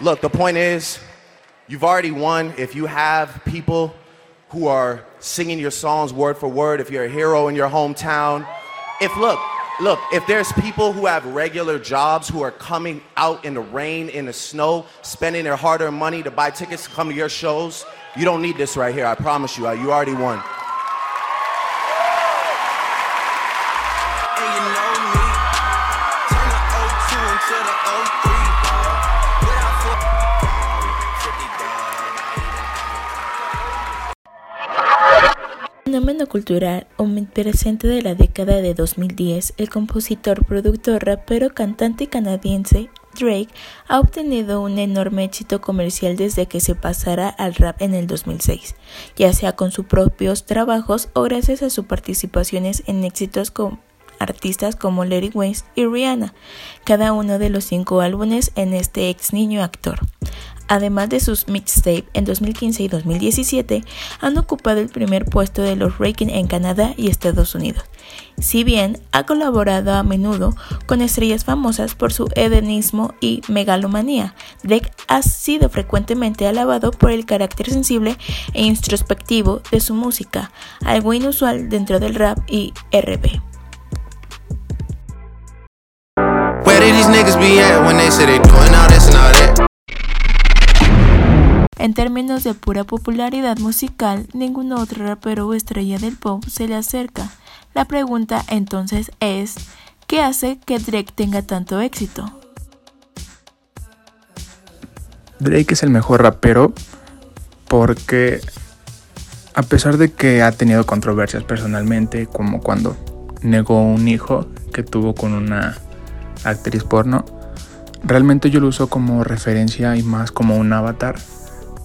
Look, the point is, you've already won. If you have people who are singing your songs word for word, if you're a hero in your hometown, if look, look, if there's people who have regular jobs who are coming out in the rain, in the snow, spending their hard-earned money to buy tickets to come to your shows, you don't need this right here. I promise you. uh, You already won. you know Fenómeno cultural omnipresente de la década de 2010, el compositor, productor, rapero, cantante canadiense Drake ha obtenido un enorme éxito comercial desde que se pasara al rap en el 2006, ya sea con sus propios trabajos o gracias a sus participaciones en éxitos con artistas como Larry Wayne y Rihanna, cada uno de los cinco álbumes en este ex niño actor. Además de sus mixtape en 2015 y 2017, han ocupado el primer puesto de los rankings en Canadá y Estados Unidos. Si bien ha colaborado a menudo con estrellas famosas por su hedonismo y megalomanía, Drake ha sido frecuentemente alabado por el carácter sensible e introspectivo de su música, algo inusual dentro del rap y RB. Where did these niggas be at when they say they doing all? En términos de pura popularidad musical, ningún otro rapero o estrella del pop se le acerca. La pregunta entonces es, ¿qué hace que Drake tenga tanto éxito? Drake es el mejor rapero porque a pesar de que ha tenido controversias personalmente, como cuando negó un hijo que tuvo con una actriz porno, realmente yo lo uso como referencia y más como un avatar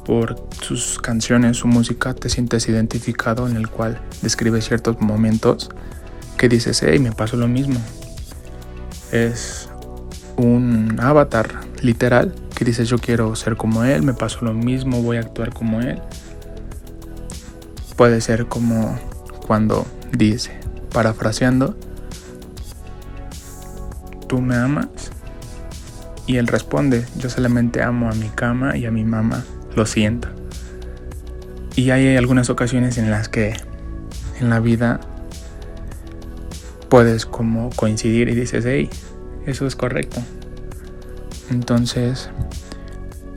por sus canciones, su música, te sientes identificado en el cual describe ciertos momentos que dices, hey, me pasó lo mismo. Es un avatar literal que dices yo quiero ser como él, me pasó lo mismo, voy a actuar como él. Puede ser como cuando dice, parafraseando, ¿tú me amas? Y él responde, yo solamente amo a mi cama y a mi mamá, lo siento. Y hay algunas ocasiones en las que en la vida puedes como coincidir y dices, hey, eso es correcto. Entonces,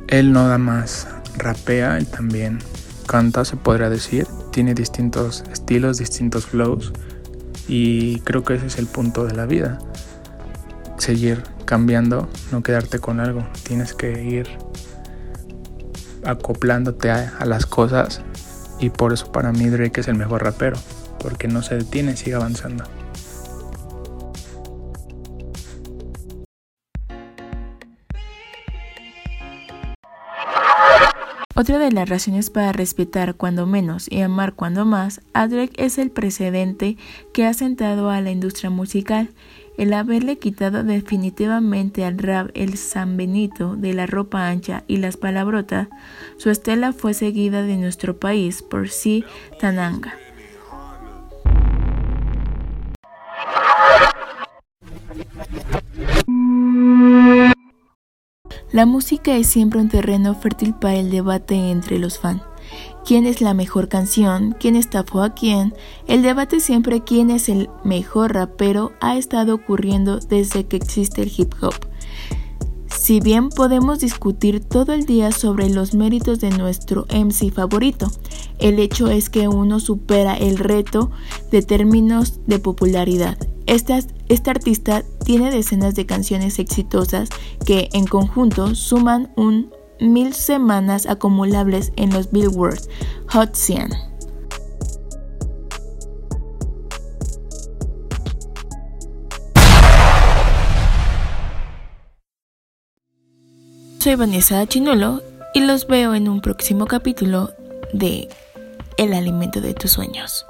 él no da más rapea, él también canta, se podría decir. Tiene distintos estilos, distintos flows. Y creo que ese es el punto de la vida. Seguir cambiando, no quedarte con algo. Tienes que ir acoplándote a, a las cosas. Y por eso para mí Drake es el mejor rapero. Porque no se detiene, sigue avanzando. Otra de las razones para respetar cuando menos y amar cuando más a es el precedente que ha sentado a la industria musical, el haberle quitado definitivamente al rap el San Benito de la ropa ancha y las palabrotas, su estela fue seguida de nuestro país por sí Tananga. La música es siempre un terreno fértil para el debate entre los fans. ¿Quién es la mejor canción? ¿Quién estafó a quién? El debate siempre quién es el mejor rapero ha estado ocurriendo desde que existe el hip hop. Si bien podemos discutir todo el día sobre los méritos de nuestro MC favorito, el hecho es que uno supera el reto de términos de popularidad. Esta, artista tiene decenas de canciones exitosas que en conjunto suman un mil semanas acumulables en los Billboard Hot 100. Soy Vanessa Chinulo y los veo en un próximo capítulo de El alimento de tus sueños.